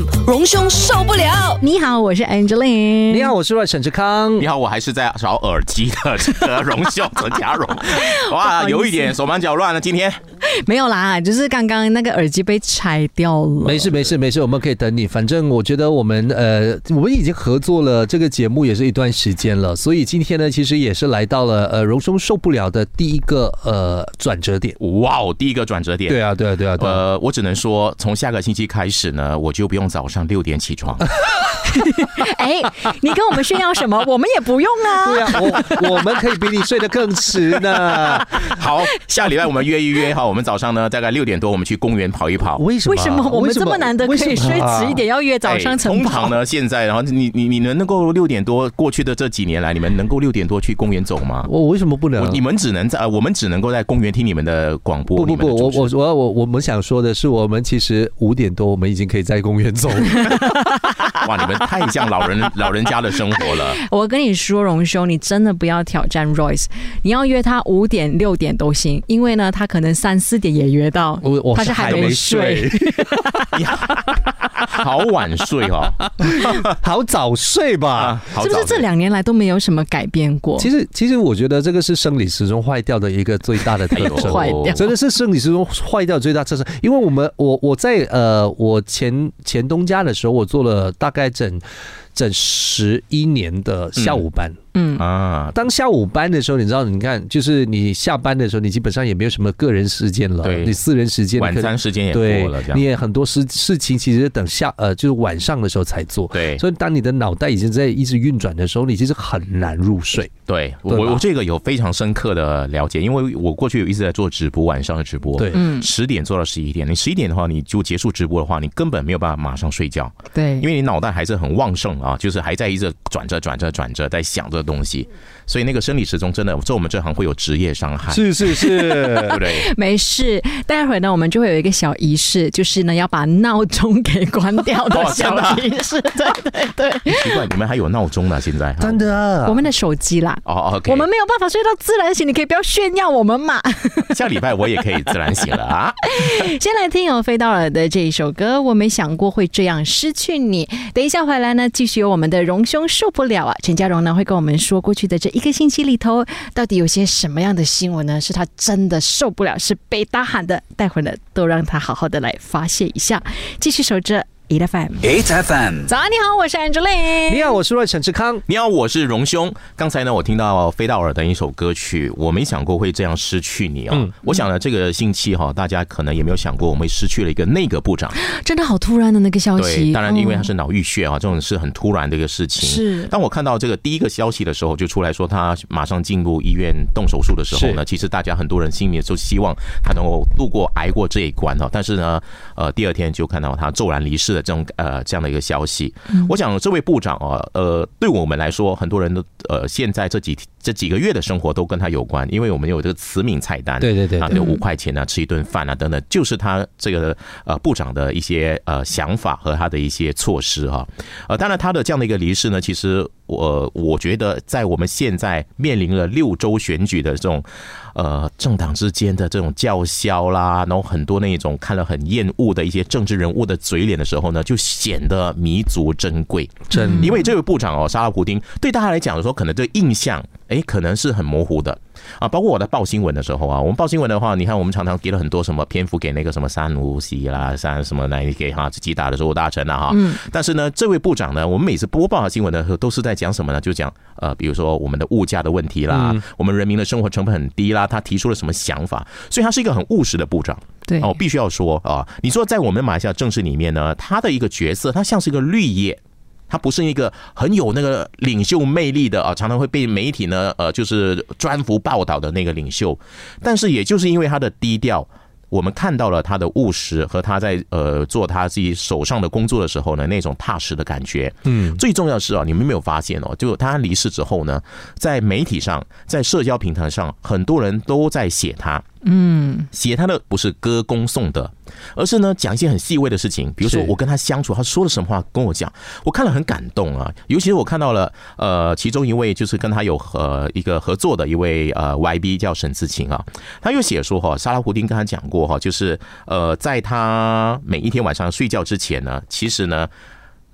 FM 荣兄受不了。你好，我是 Angeline。你好，我是沈志康。你好，我还是在找耳机的这个荣兄陈家荣。哇，有一点手忙脚乱了。今天没有啦，就是刚刚那个耳机被拆掉了。没事没事没事，我们可以等你。反正我觉得我们呃，我们已经合作了这个节目也是一段时间了，所以今天呢，其实也是来到了呃荣兄受不了的第一个呃转折点。哇哦，第一个转折点。对啊对啊对啊。呃，我只能说，从下个星期开始呢，我就不用早上六点起床。哎，你跟我们炫耀什么？我们也不用啊。对啊，我我们可以比你睡得更迟呢。好，下礼拜我们约一约哈，我们早上呢大概六点多，我们去公园跑一跑。为什么？为什么我们这么难得可以睡迟一点，要约早上晨跑？通常呢，现在然后你你你们能够六点多？过去的这几年来，你们能够六点多去公园走吗？我为什么不能？你们只能在我们只能够在公园听你们的广播。不不不，我我我我我们想说的是，我们其实五点多，我们已经可以在公园走。哇，你们太像老人老人家的生活了。我跟你说，荣兄，你真的不要挑战 Royce，你要约他五点六点都行，因为呢，他可能三四点也约到。我我他是还没睡，好晚睡哦，好早睡吧？是不是这两年来都没有什么改变过？其实其实我觉得这个是生理时钟坏掉的一个最大的特征，坏掉真的是生理时钟坏掉最大特征。因为我们我我在呃我前前东家的时候，我做了大概整。整十一年的下午班，嗯啊，当下午班的时候，你知道，你看，就是你下班的时候，你基本上也没有什么个人时间了，对，你私人时间、晚餐时间也过了，你也很多事事情其实等下呃，就是晚上的时候才做，对，所以当你的脑袋已经在一直运转的时候，你其实很难入睡。对我我这个有非常深刻的了解，因为我过去有一直在做直播，晚上的直播，对，嗯，十点做到十一点，你十一点的话，你就结束直播的话，你根本没有办法马上睡觉，对，因为你脑袋还是很旺盛啊，就是还在一直转着转着转着在想这个东西，所以那个生理时钟真的做我们这行会有职业伤害，是是是，对不对？没事，待会儿呢我们就会有一个小仪式，就是呢要把闹钟给关掉的小仪式，对 对对。奇怪，你们还有闹钟呢？现在真的，我们的手机啦，哦，OK，我们没有办法睡到自然醒，你可以不要炫耀我们嘛。下礼拜我也可以自然醒了啊。先来听有飞到了的这一首歌，我没想过会这样失去你。等一下回来呢，继续有我们的荣兄受不了啊！陈家荣呢会跟我们说，过去的这一个星期里头，到底有些什么样的新闻呢？是他真的受不了，是被大喊的。待会呢，都让他好好的来发泄一下。继续守着。Eight FM，eight FM，早安，你好，我是 Angeline。你好，我是陈志康。你好，我是荣兄。刚才呢，我听到飞到尔的一首歌曲，我没想过会这样失去你啊。我想呢，这个星期哈，大家可能也没有想过，我们失去了一个内阁部长。真的好突然的那个消息。当然，因为他是脑溢血啊，这种是很突然的一个事情。是。当我看到这个第一个消息的时候，就出来说他马上进入医院动手术的时候呢，其实大家很多人心里就希望他能够度过、挨过这一关哈。但是呢，呃，第二天就看到他骤然离世的这种呃这样。的一个消息，我想这位部长啊，呃，对我们来说，很多人都呃，现在这几这几个月的生活都跟他有关，因为我们有这个慈悯菜单，对对对，啊，有五块钱啊，吃一顿饭啊，等等，就是他这个呃部长的一些呃想法和他的一些措施哈，呃，当然他的这样的一个离世呢，其实我我觉得在我们现在面临了六周选举的这种呃政党之间的这种叫嚣啦，然后很多那种看了很厌恶的一些政治人物的嘴脸的时候呢，就显得弥足珍贵，真，因为这位部长哦，沙拉普丁对大家来讲的时候，可能这印象哎，可能是很模糊的啊。包括我在报新闻的时候啊，我们报新闻的话，你看我们常常给了很多什么篇幅给那个什么三无锡啦，三什么来给哈自己打的时候大臣了哈。嗯。但是呢，这位部长呢，我们每次播报新闻的时候，都是在讲什么呢？就讲呃，比如说我们的物价的问题啦，我们人民的生活成本很低啦，他提出了什么想法？所以他是一个很务实的部长。对哦，必须要说啊，你说在我们马来西亚政治里面呢，他的一个角色，他像是一个绿叶，他不是一个很有那个领袖魅力的啊，常常会被媒体呢呃就是专幅报道的那个领袖。但是也就是因为他的低调，我们看到了他的务实和他在呃做他自己手上的工作的时候呢那种踏实的感觉。嗯，最重要的是啊，你们没有发现哦，就他离世之后呢，在媒体上，在社交平台上，很多人都在写他。嗯，写他的不是歌功颂德，而是呢讲一些很细微的事情，比如说我跟他相处，他说了什么话跟我讲，我看了很感动啊。尤其是我看到了呃其中一位就是跟他有呃一个合作的一位呃 YB 叫沈自勤啊，他又写说哈，沙拉胡丁跟他讲过哈，就是呃在他每一天晚上睡觉之前呢，其实呢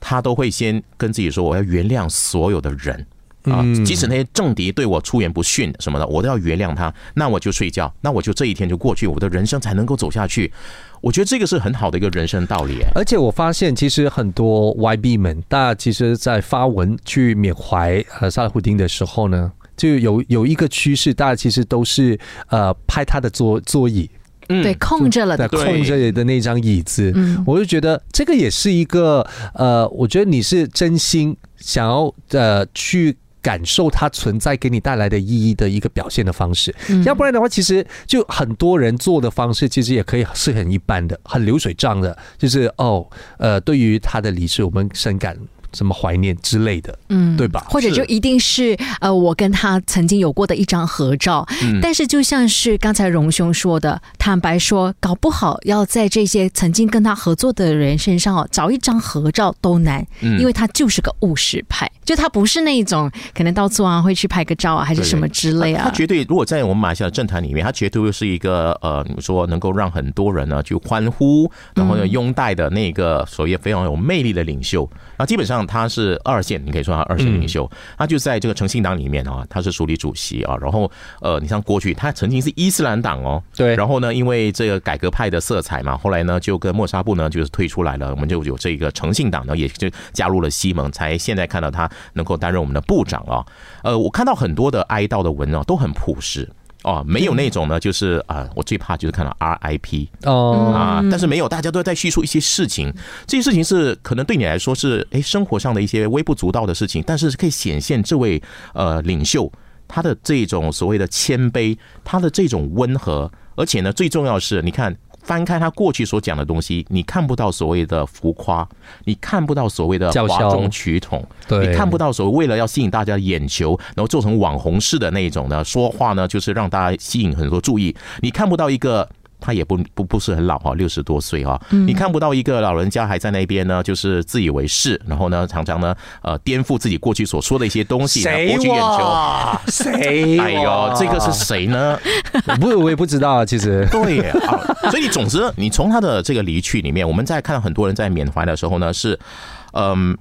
他都会先跟自己说我要原谅所有的人。啊，即使那些政敌对我出言不逊什么的，我都要原谅他。那我就睡觉，那我就这一天就过去，我的人生才能够走下去。我觉得这个是很好的一个人生道理。而且我发现，其实很多 YB 们，大家其实，在发文去缅怀呃萨拉胡丁的时候呢，就有有一个趋势，大家其实都是呃拍他的座座椅，嗯对，空着了在的，空着的那张椅子，嗯我就觉得这个也是一个呃，我觉得你是真心想要呃去。感受它存在给你带来的意义的一个表现的方式，嗯。要不然的话，其实就很多人做的方式，其实也可以是很一般的、很流水账的，就是哦，呃，对于他的离世，我们深感什么怀念之类的，嗯对吧？或者就一定是呃，我跟他曾经有过的一张合照，嗯。但是就像是刚才荣兄说的，坦白说，搞不好要在这些曾经跟他合作的人身上哦，找一张合照都难，嗯。因为他就是个务实派，就他不是那种可能到处啊会去拍个照啊，还是什么之类啊。他绝对，如果在我们马来西亚政坛里面，他绝对会是一个呃，你说能够让很多人呢去欢呼，然后呢拥戴的那个所谓非常有魅力的领袖。那基本上他是二线，你可以说他二线领袖。他就在这个诚信党里面啊，他是署理主席啊。然后呃，你像过去他曾经是伊斯兰党哦，对然后呢，因为这个改革派的色彩嘛，后来呢就跟莫沙布呢就是退出来了，我们就有这个诚信党呢，也就加入了西盟，才现在看到他能够担任我们的部长啊。呃，我看到很多的哀悼的文啊，都很朴实。哦，没有那种呢，就是啊、我最怕就是看到 RIP 哦、啊，但是没有，大家都在叙述一些事情，这些事情是可能对你来说是诶生活上的一些微不足道的事情，但是可以显现这位呃领袖他的这种所谓的谦卑，他的这种温和，而且呢，最重要的是，你看。翻开他过去所讲的东西，你看不到所谓的浮夸，你看不到所谓的哗众取宠，对你看不到所谓为了要吸引大家的眼球，然后做成网红式的那一种呢，说话呢就是让大家吸引很多注意，你看不到一个。他也不不不是很老哈，六十多岁哈，你看不到一个老人家还在那边呢，就是自以为是，然后呢，常常呢，呃，颠覆自己过去所说的一些东西，谁博取眼球。谁？哎呦，这个是谁呢？我 不，我也不知道啊。其实，对啊，所以你总之，你从他的这个离去里面，我们在看到很多人在缅怀的时候呢，是嗯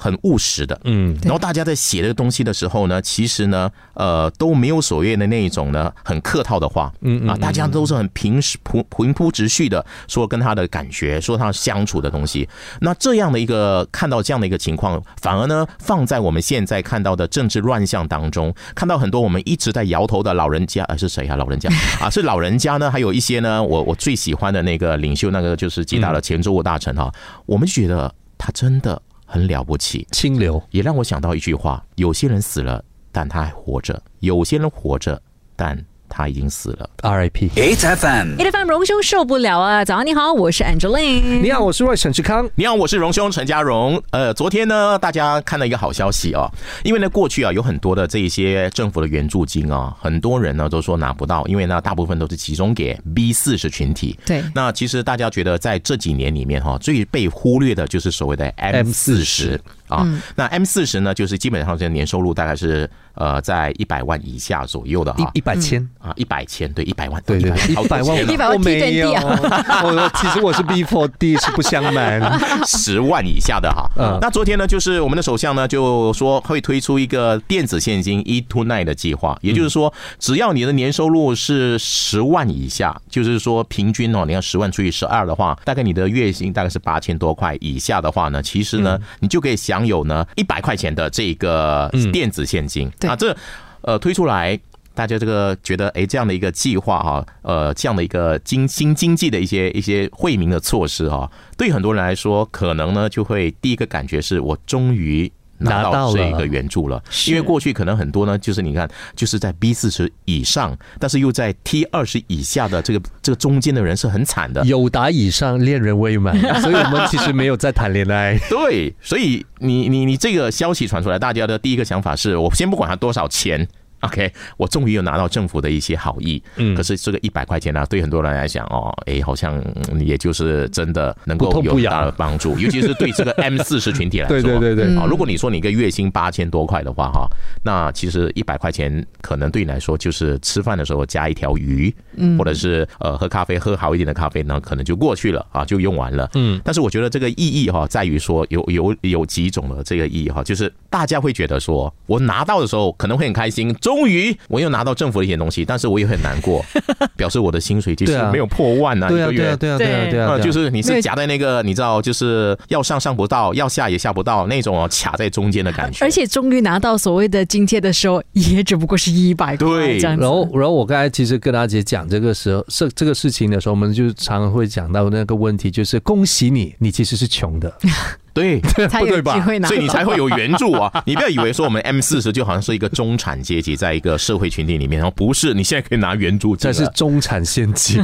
很务实的，嗯，然后大家在写这个东西的时候呢，其实呢，呃，都没有所谓的那一种呢很客套的话，嗯嗯啊，大家都是很平实平平铺直叙的说跟他的感觉，说他相处的东西。那这样的一个看到这样的一个情况，反而呢放在我们现在看到的政治乱象当中，看到很多我们一直在摇头的老人家，呃，是谁啊？老人家。啊，是老人家呢，还有一些呢，我我最喜欢的那个领袖，那个就是吉大的前州务大臣哈，我们觉得他真的很了不起。清流。也让我想到一句话：有些人死了，但他还活着；有些人活着，但他已经死了。R.I.P. HFM。H F M 荣兄受不了啊！早上你好，我是 Angeline。你好，我是外沈志康。你好，我是荣兄陈家荣。呃，昨天呢，大家看到一个好消息哦，因为呢，过去啊有很多的这一些政府的援助金啊，很多人呢都说拿不到，因为呢大部分都是集中给 B 四十群体。对那其实大家觉得在这几年里面哈，最被忽略的就是所谓的 M 四十啊。那 M 四十呢，就是基本上这年收入大概是呃在一百万以下左右的哈一。一百千，啊，一百千对一百万，对对，一好百万，100万我没有。我其实我是 B four D，是不相瞒。十万以下的哈。嗯那昨天呢，就是我们的首相呢就说会推出一个电子现金 e to nine 的计划，也就是说，只要你的年收入是十万以下，就是说平均哦，你看十万除以十二的话，大概你的月薪大概是八千多块以下的话呢，其实呢，你就可以享有呢一百块钱的这个电子现金对啊，这呃推出来。大家这个觉得，哎，这样的一个计划哈，呃，这样的一个经新经济的一些一些惠民的措施哈，对很多人来说，可能呢就会第一个感觉是我终于拿拿到这个援助了，因为过去可能很多呢，就是你看，就是在 B 四十以上，但是又在 T 二十以下的这个这个中间的人是很惨的。有达以上，恋人未满，所以我们其实没有在谈恋爱。对，所以你你你这个消息传出来，大家的第一个想法是我先不管他多少钱。OK，我终于有拿到政府的一些好意，嗯，可是这个一百块钱呢，对很多人来讲哦，哎，好像也就是真的能够有大的帮助，尤其是对这个 M 四十群体来说，对对对对，啊，如果你说你一个月薪八千多块的话哈，那其实一百块钱可能对你来说就是吃饭的时候加一条鱼，嗯，或者是呃喝咖啡喝好一点的咖啡，呢可能就过去了啊，就用完了，嗯，但是我觉得这个意义哈，在于说有有有几种的这个意义哈，就是大家会觉得说我拿到的时候可能会很开心。终于，我又拿到政府的一些东西，但是我也很难过，表示我的薪水其实没有破万啊，一个月，对啊，对啊，对啊，就是你是夹在那个，你知道，就是要上上不到，要下也下不到那种卡在中间的感觉。而且终于拿到所谓的津贴的时候，也只不过是一百块这样。然后，然后我刚才其实跟阿姐讲这个时候是这个事情的时候，我们就常常会讲到那个问题，就是恭喜你，你其实是穷的。对，才有机会拿，所以你才会有援助啊！你不要以为说我们 M 四十就好像是一个中产阶级，在一个社会群体里面，然后不是，你现在可以拿援助，这是中产陷阱，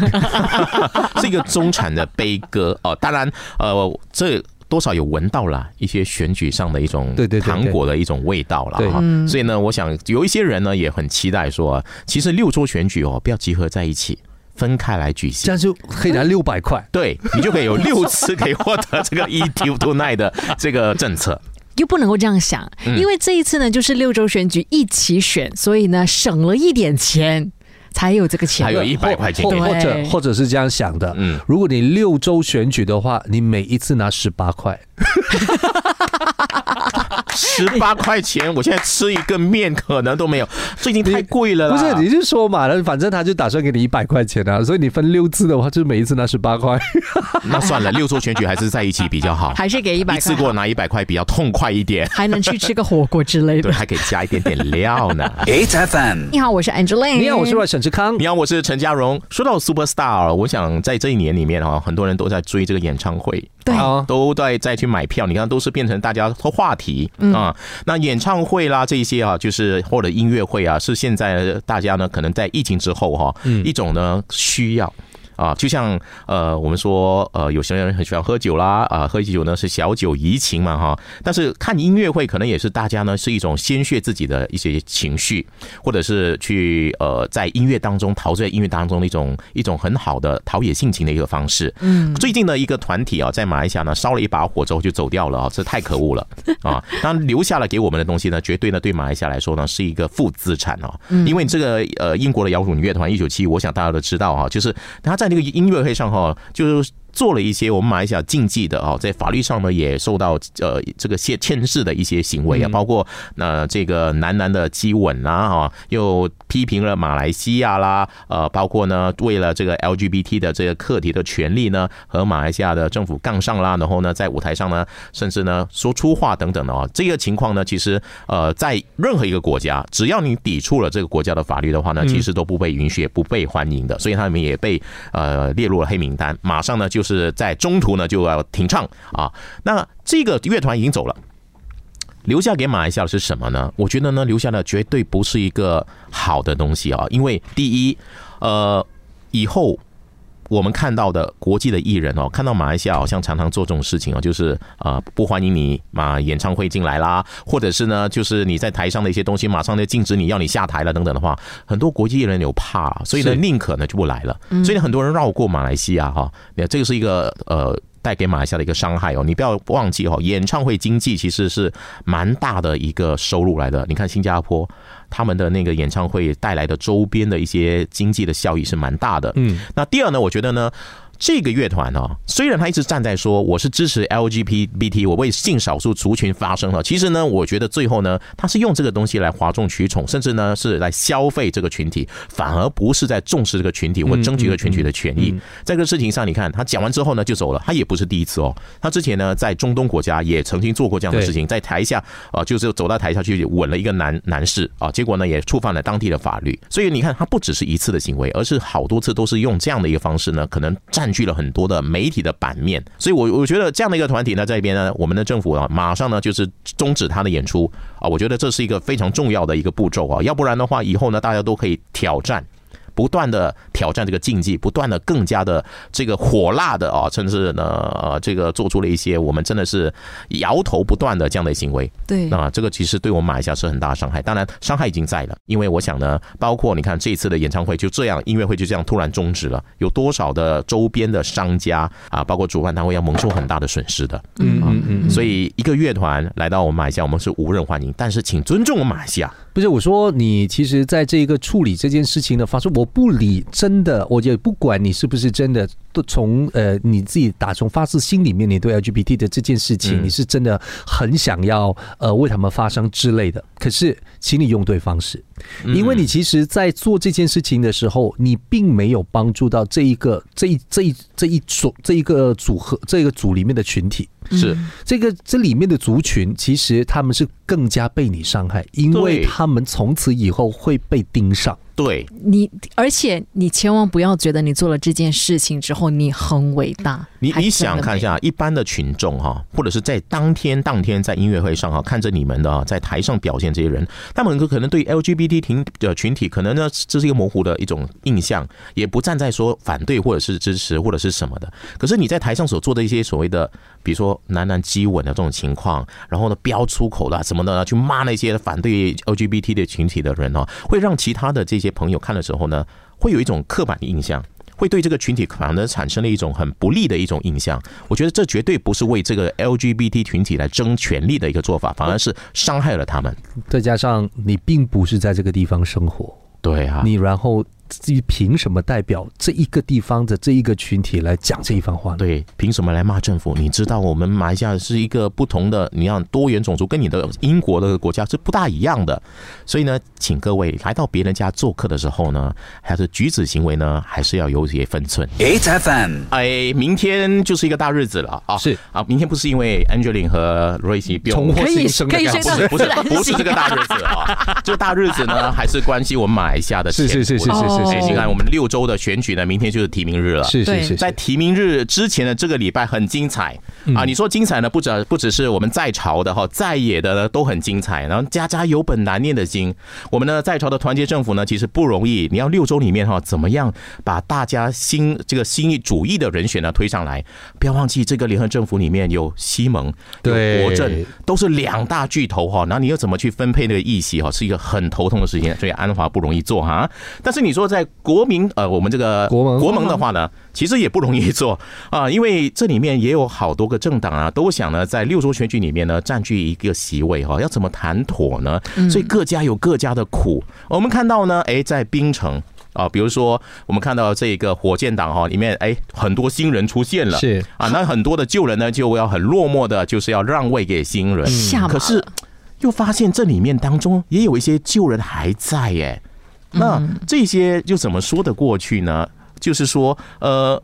是一个中产的悲歌哦。当然，呃，这多少有闻到了一些选举上的一种对对糖果的一种味道了哈。所以呢，我想有一些人呢也很期待说，其实六州选举哦，不要集合在一起。分开来举行，这样就可以拿六百块，对你就可以有六次可以获得这个 E T Two Night 的这个政策。又不能够这样想，因为这一次呢，就是六周选举一起选，所以呢，省了一点钱，才有这个钱，还有一百块钱，或者或者是这样想的，嗯，如果你六周选举的话，你每一次拿十八块。十八块钱，我现在吃一个面可能都没有，这已经太贵了。不是，你就说嘛，反正他就打算给你一百块钱啊，所以你分六次的话，就每一次拿十八块。那算了，六周选举还是在一起比较好，还是给一百，一次给我拿一百块比较痛快一点，还能去吃个火锅之类的，对，还可以加一点点料呢。HFM，你好，我是 Angeline，你好，我是沈志康，你好，我是陈嘉荣。说到 Super Star，我想在这一年里面啊，很多人都在追这个演唱会。对，都在再去买票，你看都是变成大家的话题啊。那演唱会啦，这些啊，就是或者音乐会啊，是现在大家呢可能在疫情之后哈，一种呢需要。啊，就像呃，我们说呃，有些人很喜欢喝酒啦，啊，喝酒呢是小酒怡情嘛哈。但是看音乐会可能也是大家呢是一种宣泄自己的一些情绪，或者是去呃在音乐当中陶醉音乐当中的一种一种很好的陶冶性情的一个方式。嗯，最近的一个团体啊，在马来西亚呢烧了一把火之后就走掉了啊，这太可恶了 啊！当然留下了给我们的东西呢，绝对呢对马来西亚来说呢是一个负资产哦。因为这个呃英国的摇滚乐团一九七，我想大家都知道啊，就是他在。在那个音乐会上哈，就是。做了一些我们马来西亚禁忌的啊，在法律上呢也受到呃这个限牵制的一些行为啊，包括那这个男男的激吻啊哈，又批评了马来西亚啦，呃，包括呢为了这个 LGBT 的这个课题的权利呢，和马来西亚的政府杠上啦，然后呢在舞台上呢，甚至呢说粗话等等的啊，这个情况呢，其实呃在任何一个国家，只要你抵触了这个国家的法律的话呢，其实都不被允许、不被欢迎的，所以他们也被呃列入了黑名单，马上呢就。是在中途呢就要停唱啊，那这个乐团已经走了，留下给马来西亚的是什么呢？我觉得呢，留下的绝对不是一个好的东西啊，因为第一，呃，以后。我们看到的国际的艺人哦，看到马来西亚好像常常做这种事情哦，就是啊不欢迎你马演唱会进来啦，或者是呢，就是你在台上的一些东西马上就禁止你要你下台了等等的话，很多国际艺人有怕，所以呢宁可呢就不来了，所以很多人绕过马来西亚哈，那这个是一个呃。带给马来西亚的一个伤害哦，你不要忘记哦，演唱会经济其实是蛮大的一个收入来的。你看新加坡他们的那个演唱会带来的周边的一些经济的效益是蛮大的。嗯，那第二呢，我觉得呢。这个乐团呢，虽然他一直站在说我是支持 LGBT，我为性少数族群发声了，其实呢，我觉得最后呢，他是用这个东西来哗众取宠，甚至呢是来消费这个群体，反而不是在重视这个群体或争取这个群体的权益。在这个事情上，你看他讲完之后呢就走了，他也不是第一次哦，他之前呢在中东国家也曾经做过这样的事情，在台下啊就是走到台下去吻了一个男男士啊，结果呢也触犯了当地的法律。所以你看，他不只是一次的行为，而是好多次都是用这样的一个方式呢，可能占。占据了很多的媒体的版面，所以，我我觉得这样的一个团体呢，在一边呢，我们的政府啊，马上呢就是终止他的演出。啊，我觉得这是一个非常重要的一个步骤啊，要不然的话，以后呢，大家都可以挑战，不断的挑战这个禁忌，不断的更加的这个火辣的啊，甚至呢呃这个做出了一些我们真的是摇头不断的这样的行为。对，那这个其实对我们马来西亚是很大的伤害。当然伤害已经在了，因为我想呢，包括你看这一次的演唱会就这样，音乐会就这样突然终止了，有多少的周边的商家啊，包括主办单位要蒙受很大的损失的。嗯嗯嗯。所以一个乐团来到我们马来西亚，我们是无人欢迎，但是请尊重我们马来西亚。不是我说你，其实在这一个处理这件事情的方式，我不理真的，我也不管你是不是真的，都从呃你自己打从发自心里面，你对 LGBT 的这件事情，你是真的很想要呃为他们发声之类的。可是，请你用对方式，因为你其实，在做这件事情的时候，你并没有帮助到这一个这一这一这一组这一个组合这一个组里面的群体。是。这个这里面的族群，其实他们是更加被你伤害，因为他们从此以后会被盯上。对你，而且你千万不要觉得你做了这件事情之后你很伟大。你你想看一下一般的群众哈，或者是在当天当天在音乐会上哈，看着你们的在台上表现这些人，他们可能对 LGBT 群的群体可能呢这是一个模糊的一种印象，也不站在说反对或者是支持或者是什么的。可是你在台上所做的一些所谓的，比如说男男激吻的这种情况，然后呢飙出口的什么的，去骂那些反对 LGBT 的群体的人哦，会让其他的这些。些朋友看的时候呢，会有一种刻板的印象，会对这个群体反而产生了一种很不利的一种印象。我觉得这绝对不是为这个 LGBT 群体来争权利的一个做法，反而是伤害了他们。再加上你并不是在这个地方生活，对啊，你然后。自己凭什么代表这一个地方的这一个群体来讲这一番话？对，凭什么来骂政府？你知道我们马来西亚是一个不同的，你让多元种族，跟你的英国的国家是不大一样的。所以呢，请各位来到别人家做客的时候呢，还是举止行为呢，还是要有些分寸。H F M，哎，明天就是一个大日子了啊！是啊，明天不是因为 Angeline 和 Royce 重获新生的，不是不是不是这个大日子啊！这个大日子呢，还是关系我们马来西亚的是是是是是。是，你看我们六周的选举呢，明天就是提名日了。是是是，在提名日之前的这个礼拜很精彩啊！你说精彩呢，不只不只是我们在朝的哈，在野的呢都很精彩。然后家家有本难念的经，我们呢在朝的团结政府呢其实不容易。你要六周里面哈，怎么样把大家新这个新意主义的人选呢推上来？不要忘记这个联合政府里面有西蒙、有国政，都是两大巨头哈。然后你又怎么去分配那个议席哈，是一个很头痛的事情。所以安华不容易做哈。但是你说在国民呃，我们这个国盟国盟的话呢，其实也不容易做啊，因为这里面也有好多个政党啊，都想呢在六州选举里面呢占据一个席位哈，要怎么谈妥呢？所以各家有各家的苦。我们看到呢，哎，在槟城啊，比如说我们看到这个火箭党哈里面，哎，很多新人出现了，是啊，那很多的旧人呢就要很落寞的，就是要让位给新人，可是又发现这里面当中也有一些旧人还在耶。那这些又怎么说得过去呢？就是说，呃。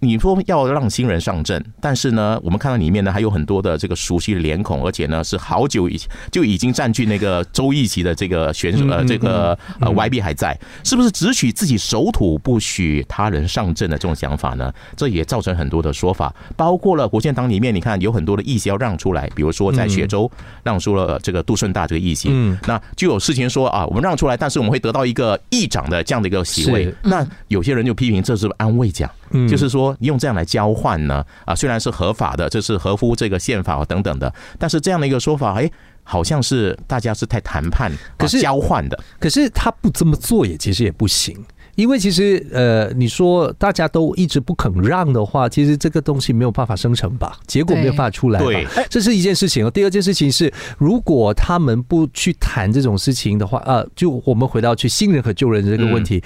你说要让新人上阵，但是呢，我们看到里面呢还有很多的这个熟悉的脸孔，而且呢是好久以就已经占据那个周易旗的这个选手呃这个呃 YB 还在，是不是只许自己守土不许他人上阵的这种想法呢？这也造成很多的说法，包括了国建党里面，你看有很多的议席要让出来，比如说在雪州让出了这个杜顺大这个议席，那就有事情说啊，我们让出来，但是我们会得到一个议长的这样的一个席位，那有些人就批评这是安慰奖，就是说。用这样来交换呢？啊，虽然是合法的，这是合乎这个宪法等等的，但是这样的一个说法，哎，好像是大家是在谈判，可是交换的。可是他不这么做也其实也不行，因为其实呃，你说大家都一直不肯让的话，其实这个东西没有办法生成吧？结果没有办法出来。对，这是一件事情。第二件事情是，如果他们不去谈这种事情的话，呃，就我们回到去新人和旧人这个问题，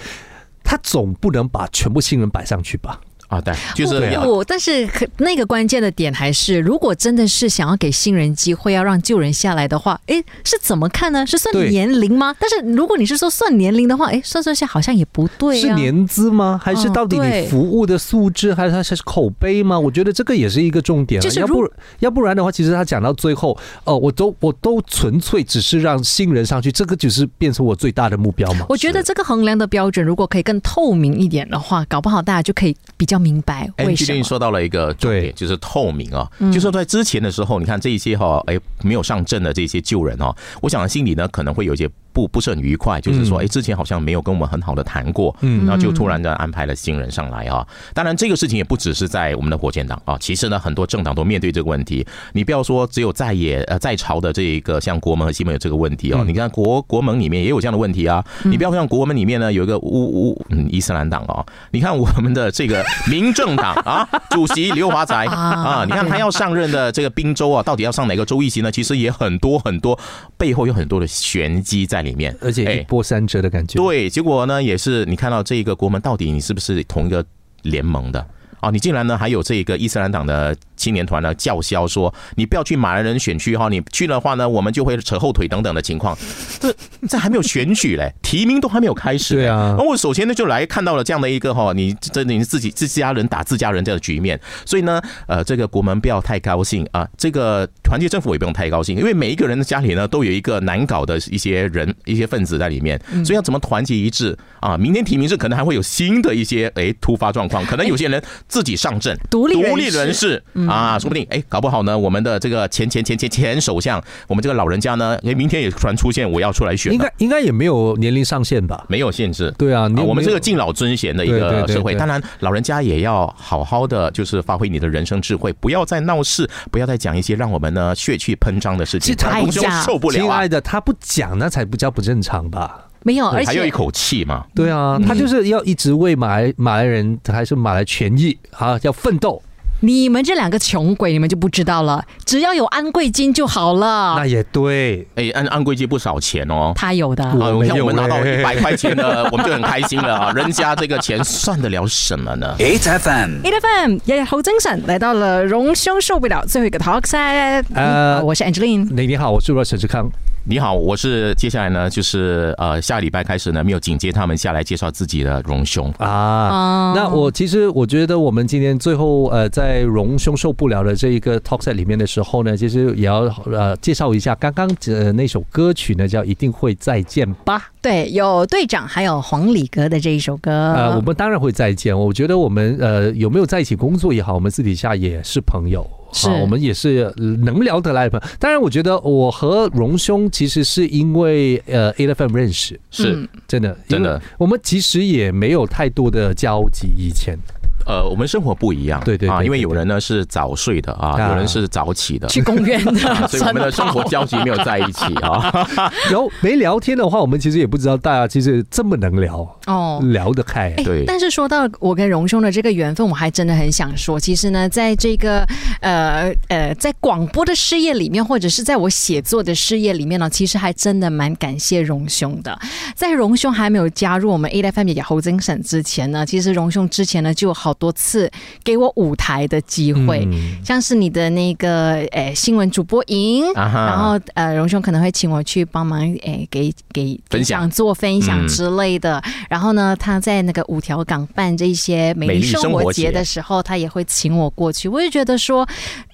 他总不能把全部新人摆上去吧？啊，对，就是不，但是可那个关键的点还是，如果真的是想要给新人机会，要让旧人下来的话，哎，是怎么看呢？是算年龄吗？但是如果你是说算年龄的话，哎，算算下好像也不对。是年资吗？还是到底你服务的素质，还是它是口碑吗？我觉得这个也是一个重点。就是要不要不然的话，其实他讲到最后，哦，我都我都纯粹只是让新人上去，这个只是变成我最大的目标嘛。我觉得这个衡量的标准，如果可以更透明一点的话，搞不好大家就可以比较。明白为什么？说到了一个重点，就是透明啊。就说在之前的时候，你看这一些哈，哎，没有上阵的这些旧人哦，我想心里呢可能会有一些不不是很愉快，就是说，哎，之前好像没有跟我们很好的谈过，嗯，然后就突然的安排了新人上来啊。当然，这个事情也不只是在我们的火箭党啊，其实呢，很多政党都面对这个问题。你不要说只有在野呃在朝的这一个像国盟和西盟有这个问题哦，你看国国盟里面也有这样的问题啊。你不要像国盟里面呢有一个乌乌嗯伊斯兰党哦，你看我们的这个民政党啊，主席刘华才啊，你看他要上任的这个滨州啊，到底要上哪个州议席呢？其实也很多很多，背后有很多的玄机在里面，而且一波三折的感觉。对，结果呢也是你看到这一个国门到底你是不是同一个联盟的？哦，你竟然呢还有这一个伊斯兰党的青年团呢叫嚣说你不要去马来人选区哈，你去的话呢我们就会扯后腿等等的情况。这这还没有选举嘞，提名都还没有开始。对啊，那我首先呢就来看到了这样的一个哈，你这你自己自家人打自家人这样的局面。所以呢，呃，这个国门不要太高兴啊，这个团结政府也不用太高兴，因为每一个人的家里呢都有一个难搞的一些人一些分子在里面，所以要怎么团结一致啊？明天提名是可能还会有新的一些哎突发状况，可能有些人。自己上阵，独立独立人士啊，说不定哎，搞不好呢，我们的这个前前前前前首相，我们这个老人家呢，哎，明天也突然出现，我要出来选，应该应该也没有年龄上限吧？没有限制，对啊，我们这个敬老尊贤的一个社会，当然老人家也要好好的，就是发挥你的人生智慧，不要再闹事，不要再讲一些让我们呢血气喷张的事情，他受不了。亲爱的，他不讲，那才不叫不正常吧？没有，而且还有一口气嘛。对啊，他就是要一直为马来马来人还是马来权益啊，要奋斗。你们这两个穷鬼，你们就不知道了。只要有安贵金就好了。那也对，哎，安安贵金不少钱哦。他有的，像我们拿到 一百块钱的，我们就很开心了啊。人家这个钱算得了什么呢？Eight FM，Eight FM，日日好精神，来到了荣兄受不了最后一个 talk set。呃，我是 Angeline。你你好，我是陈志康。你好，我是接下来呢，就是呃，下礼拜开始呢，没有紧接他们下来介绍自己的荣兄啊。那我其实我觉得我们今天最后呃，在荣兄受不了的这一个 talk set 里面的时候呢，其实也要呃介绍一下刚刚呃那首歌曲呢，叫《一定会再见吧》。对，有队长还有黄礼格的这一首歌。呃，我们当然会再见。我觉得我们呃有没有在一起工作也好，我们私底下也是朋友。是我们也是能聊得来的朋友。当然，我觉得我和荣兄其实是因为呃 A F M 认识，是真的，真的。我们其实也没有太多的交集以前。呃，我们生活不一样，对对啊，因为有人呢是早睡的啊，有人是早起的，去公园的，所以我们的生活交集没有在一起啊。然后没聊天的话，我们其实也不知道大家其实这么能聊哦，聊得开。对，但是说到我跟荣兄的这个缘分，我还真的很想说，其实呢，在这个呃呃，在广播的事业里面，或者是在我写作的事业里面呢，其实还真的蛮感谢荣兄的。在荣兄还没有加入我们 A F M 也侯精神之前呢，其实荣兄之前呢就好。好多次给我舞台的机会，像是你的那个诶新闻主播营，然后呃荣兄可能会请我去帮忙诶给给分享做分享之类的。然后呢，他在那个五条港办这些美丽生活节的时候，他也会请我过去。我就觉得说，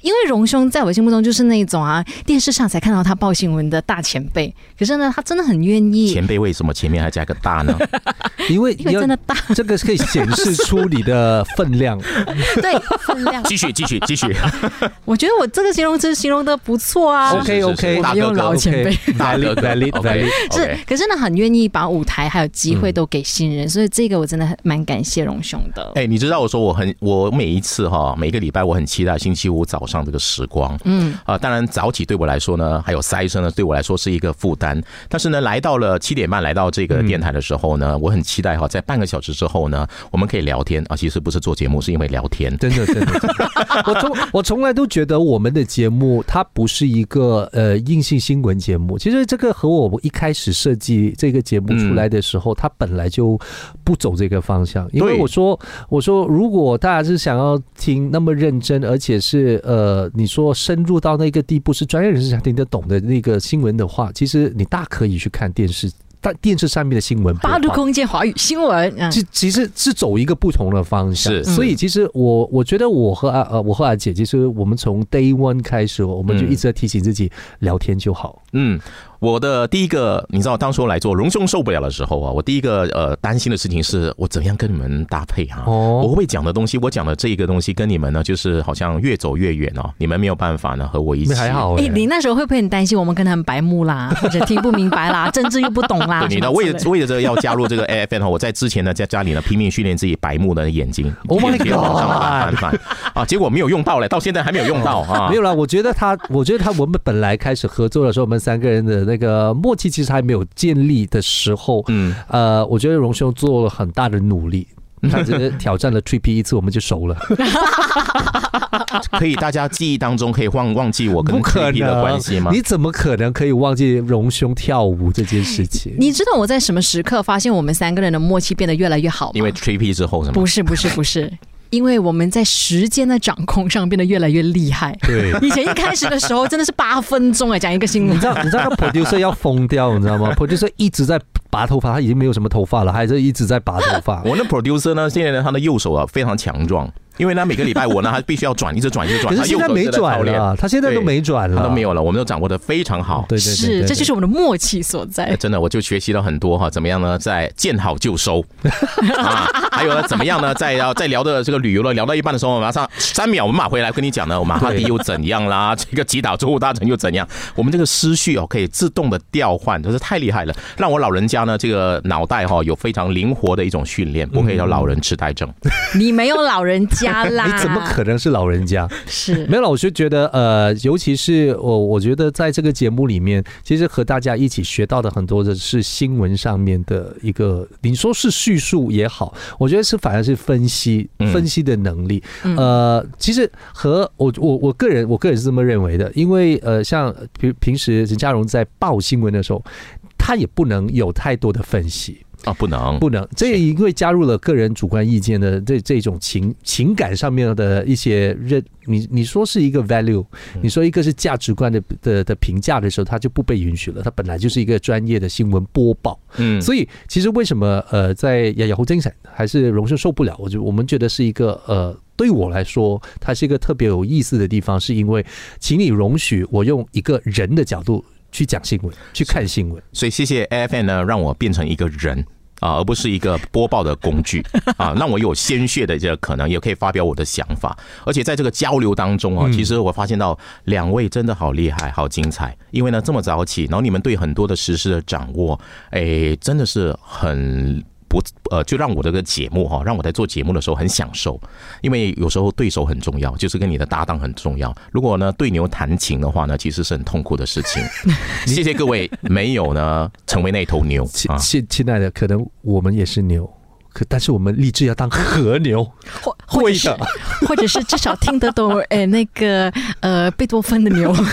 因为荣兄在我心目中就是那种啊，电视上才看到他报新闻的大前辈。可是呢，他真的很愿意。前辈为什么前面还加个大呢？因为因为真的大，这个可以显示出你的。分量，对分量，继续继续继续。我觉得我这个形容词形容的不错啊。OK OK，大哥老前辈，大哥大力大力。是，可是呢，很愿意把舞台还有机会都给新人，所以这个我真的很蛮感谢荣兄的。哎，你知道我说我很我每一次哈，每个礼拜我很期待星期五早上这个时光。嗯啊，当然早起对我来说呢，还有塞车呢，对我来说是一个负担。但是呢，来到了七点半来到这个电台的时候呢，我很期待哈，在半个小时之后呢，我们可以聊天啊。其实不是。做节目是因为聊天，真的真的。我从我从来都觉得我们的节目它不是一个呃硬性新闻节目。其实这个和我一开始设计这个节目出来的时候，它本来就不走这个方向。因为我说我说，如果大家是想要听那么认真，而且是呃你说深入到那个地步，是专业人士才听得懂的那个新闻的话，其实你大可以去看电视。但电视上面的新闻，八度空间华语新闻，其其实是走一个不同的方向。是，所以其实我我觉得我和阿呃我和阿姐，其实我们从 day one 开始，我们就一直在提醒自己聊天就好。嗯。我的第一个，你知道，当初来做荣兄受不了的时候啊，我第一个呃担心的事情是我怎样跟你们搭配哈？哦，我会讲的东西，我讲的这一个东西跟你们呢，就是好像越走越远哦，你们没有办法呢和我一起。还好哎，你那时候会不会很担心我们跟他们白目啦，或者听不明白啦，政治又不懂啦？对你呢？为了 为了这个要加入这个 A F N 哈，我在之前呢在家里呢拼命训练自己白目的眼睛。Oh my god！啊，结果没有用到嘞，到现在还没有用到啊。没有啦，我觉得他，我觉得他，我们本来开始合作的时候，我们三个人的。那个默契其实还没有建立的时候，嗯，呃，我觉得荣兄做了很大的努力，他只是挑战了 t r i P 一次，我们就熟了。可以，大家记忆当中可以忘忘记我跟 t r i P 的关系吗？你怎么可能可以忘记荣兄跳舞这件事情？你知道我在什么时刻发现我们三个人的默契变得越来越好吗？因为 t r i P 之后是吗？不是，不是，不是。因为我们在时间的掌控上变得越来越厉害。对，以前一开始的时候真的是八分钟哎，讲一个新闻。你知道，你知道，producer 要疯掉，你知道吗？producer 一直在拔头发，他已经没有什么头发了，还是一直在拔头发。我那 producer 呢，现在呢，他的右手啊非常强壮。因为呢，每个礼拜我呢，还必须要转，一直转，一直转。可是现在没转了，他现在都没转了，他都没有了。我们都掌握的非常好，对对对，是，这就是我们的默契所在。真的，我就学习了很多哈，怎么样呢？在见好就收 啊，还有呢，怎么样呢？在要在聊的这个旅游了，聊到一半的时候，马上三秒我们马回来跟你讲呢，我马哈迪又怎样啦？这个吉岛州务大臣又怎样？我们这个思绪哦，可以自动的调换，真是太厉害了，让我老人家呢，这个脑袋哈有非常灵活的一种训练，不可以叫老人痴呆症。你没有老人家 啦？你怎么？可能是老人家是没有了，我就觉得呃，尤其是我，我觉得在这个节目里面，其实和大家一起学到的很多的是新闻上面的一个，你说是叙述也好，我觉得是反而是分析分析的能力。呃，其实和我我我个人我个人是这么认为的，因为呃，像平平时陈嘉荣在报新闻的时候，他也不能有太多的分析。啊，不能，不能，这也因为加入了个人主观意见的这这种情情感上面的一些认，你你说是一个 value，你说一个是价值观的的的评价的时候，它就不被允许了。它本来就是一个专业的新闻播报，嗯，所以其实为什么呃，在雅雅虎精神还是荣盛受不了？我就我们觉得是一个呃，对我来说，它是一个特别有意思的地方，是因为请你容许我用一个人的角度。去讲新闻，去看新闻，所以谢谢 A F N 呢，让我变成一个人啊，而不是一个播报的工具 啊，让我有鲜血的这个可能，也可以发表我的想法。而且在这个交流当中啊，其实我发现到两位真的好厉害，好精彩。因为呢这么早起，然后你们对很多的实事的掌握，哎，真的是很。不，呃，就让我这个节目哈，让我在做节目的时候很享受，因为有时候对手很重要，就是跟你的搭档很重要。如果呢对牛弹琴的话呢，其实是很痛苦的事情。谢谢各位，没有呢成为那头牛。亲亲爱的，可能我们也是牛。但是我们立志要当和牛，或或者或者是至少听得懂诶 那个呃贝多芬的牛。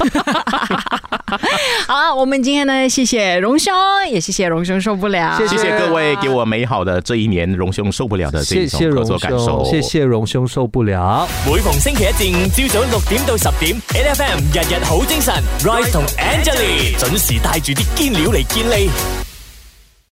好，我们今天呢，谢谢荣兄，也谢谢荣兄受不了，谢谢各位给我美好的这一年，荣兄受不了的这种合作感受，谢谢荣兄受不了。每逢星期一至五朝早六點到十點，N F M 日日好精神，Rise 同 Angelie 準時帶住啲堅料嚟見你。